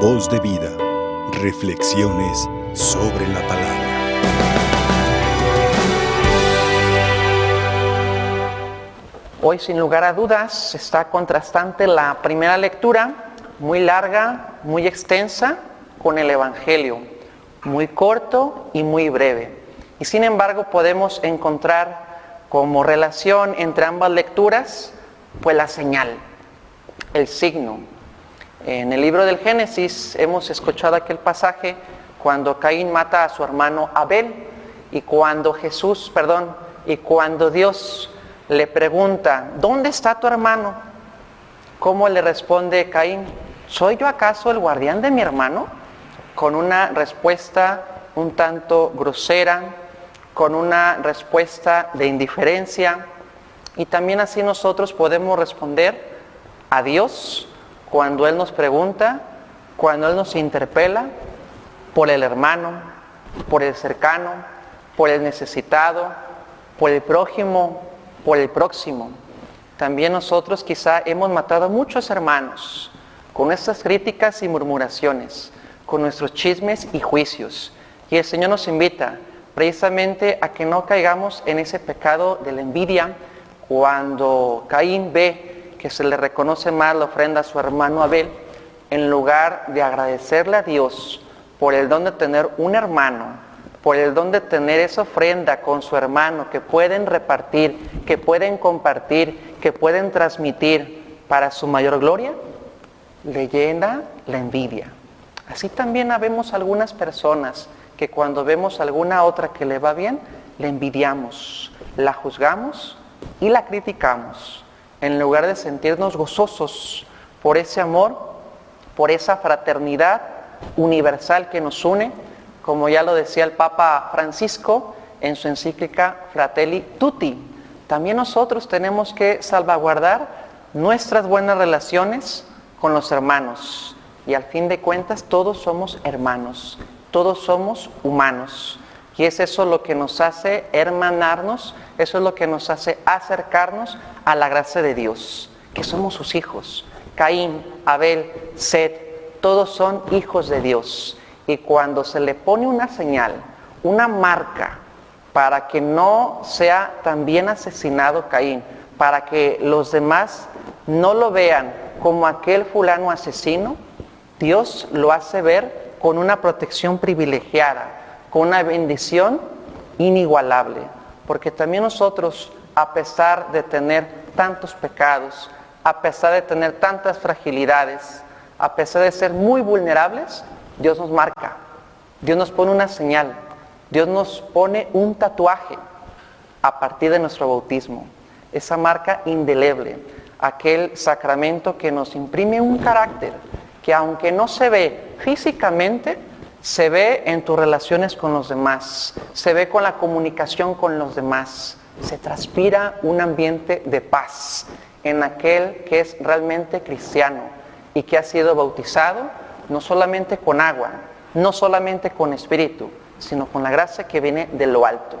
Voz de vida. Reflexiones sobre la palabra. Hoy sin lugar a dudas está contrastante la primera lectura, muy larga, muy extensa, con el Evangelio, muy corto y muy breve. Y sin embargo podemos encontrar como relación entre ambas lecturas, pues la señal, el signo. En el libro del Génesis hemos escuchado aquel pasaje cuando Caín mata a su hermano Abel y cuando Jesús, perdón, y cuando Dios le pregunta, ¿dónde está tu hermano? ¿Cómo le responde Caín? ¿Soy yo acaso el guardián de mi hermano? Con una respuesta un tanto grosera, con una respuesta de indiferencia y también así nosotros podemos responder a Dios cuando Él nos pregunta, cuando Él nos interpela por el hermano, por el cercano, por el necesitado, por el prójimo, por el próximo. También nosotros quizá hemos matado a muchos hermanos con nuestras críticas y murmuraciones, con nuestros chismes y juicios. Y el Señor nos invita precisamente a que no caigamos en ese pecado de la envidia cuando Caín ve que se le reconoce mal la ofrenda a su hermano Abel, en lugar de agradecerle a Dios por el don de tener un hermano, por el don de tener esa ofrenda con su hermano que pueden repartir, que pueden compartir, que pueden transmitir para su mayor gloria, le llena la envidia. Así también habemos algunas personas que cuando vemos alguna otra que le va bien, le envidiamos, la juzgamos y la criticamos, en lugar de sentirnos gozosos por ese amor, por esa fraternidad universal que nos une, como ya lo decía el Papa Francisco en su encíclica Fratelli Tutti. También nosotros tenemos que salvaguardar nuestras buenas relaciones con los hermanos. Y al fin de cuentas todos somos hermanos todos somos humanos. Y es eso lo que nos hace hermanarnos, eso es lo que nos hace acercarnos a la gracia de Dios, que somos sus hijos. Caín, Abel, Seth, todos son hijos de Dios. Y cuando se le pone una señal, una marca, para que no sea también asesinado Caín, para que los demás no lo vean como aquel fulano asesino, Dios lo hace ver con una protección privilegiada, con una bendición inigualable. Porque también nosotros, a pesar de tener tantos pecados, a pesar de tener tantas fragilidades, a pesar de ser muy vulnerables, Dios nos marca, Dios nos pone una señal, Dios nos pone un tatuaje a partir de nuestro bautismo, esa marca indeleble, aquel sacramento que nos imprime un carácter, que aunque no se ve físicamente, se ve en tus relaciones con los demás, se ve con la comunicación con los demás, se transpira un ambiente de paz en aquel que es realmente cristiano y que ha sido bautizado no solamente con agua, no solamente con espíritu, sino con la gracia que viene de lo alto.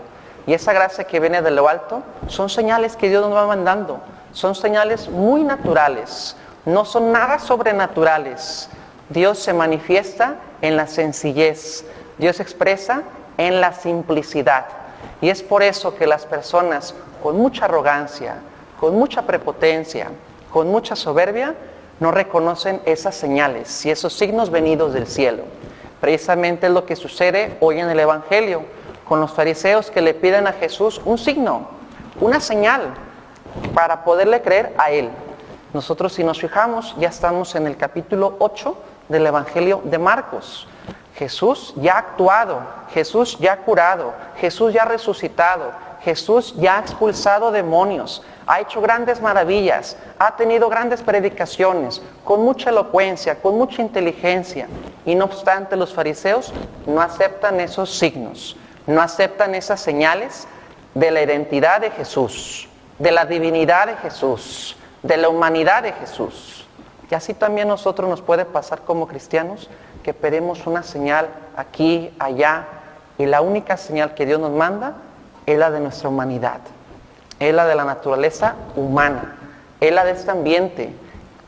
Y esa gracia que viene de lo alto son señales que Dios nos va mandando, son señales muy naturales, no son nada sobrenaturales. Dios se manifiesta en la sencillez, Dios expresa en la simplicidad. Y es por eso que las personas con mucha arrogancia, con mucha prepotencia, con mucha soberbia, no reconocen esas señales y esos signos venidos del cielo. Precisamente es lo que sucede hoy en el Evangelio con los fariseos que le piden a Jesús un signo, una señal para poderle creer a Él. Nosotros si nos fijamos ya estamos en el capítulo 8 del Evangelio de Marcos. Jesús ya ha actuado, Jesús ya ha curado, Jesús ya ha resucitado, Jesús ya ha expulsado demonios, ha hecho grandes maravillas, ha tenido grandes predicaciones, con mucha elocuencia, con mucha inteligencia. Y no obstante los fariseos no aceptan esos signos, no aceptan esas señales de la identidad de Jesús, de la divinidad de Jesús de la humanidad de Jesús. Y así también nosotros nos puede pasar como cristianos que pedimos una señal aquí, allá, y la única señal que Dios nos manda es la de nuestra humanidad, es la de la naturaleza humana, es la de este ambiente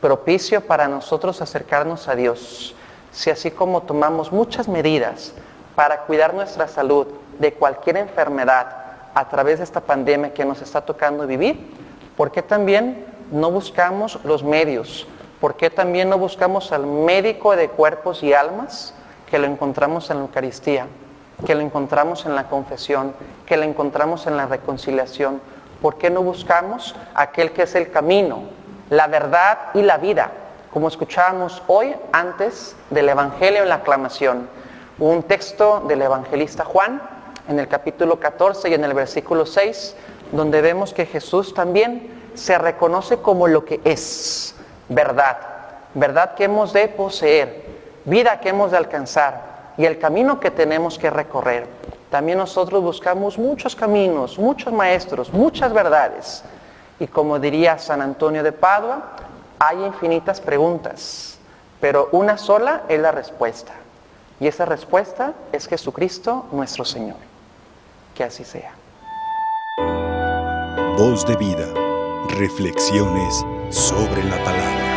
propicio para nosotros acercarnos a Dios. si así como tomamos muchas medidas para cuidar nuestra salud de cualquier enfermedad a través de esta pandemia que nos está tocando vivir, ¿por qué también no buscamos los medios? ¿Por qué también no buscamos al médico de cuerpos y almas que lo encontramos en la Eucaristía, que lo encontramos en la confesión, que lo encontramos en la reconciliación? ¿Por qué no buscamos aquel que es el camino, la verdad y la vida? Como escuchábamos hoy antes del Evangelio en la aclamación, un texto del evangelista Juan en el capítulo 14 y en el versículo 6, donde vemos que Jesús también se reconoce como lo que es, verdad, verdad que hemos de poseer, vida que hemos de alcanzar y el camino que tenemos que recorrer. También nosotros buscamos muchos caminos, muchos maestros, muchas verdades. Y como diría San Antonio de Padua, hay infinitas preguntas, pero una sola es la respuesta. Y esa respuesta es Jesucristo nuestro Señor. Que así sea. Voz de vida. Reflexiones sobre la palabra.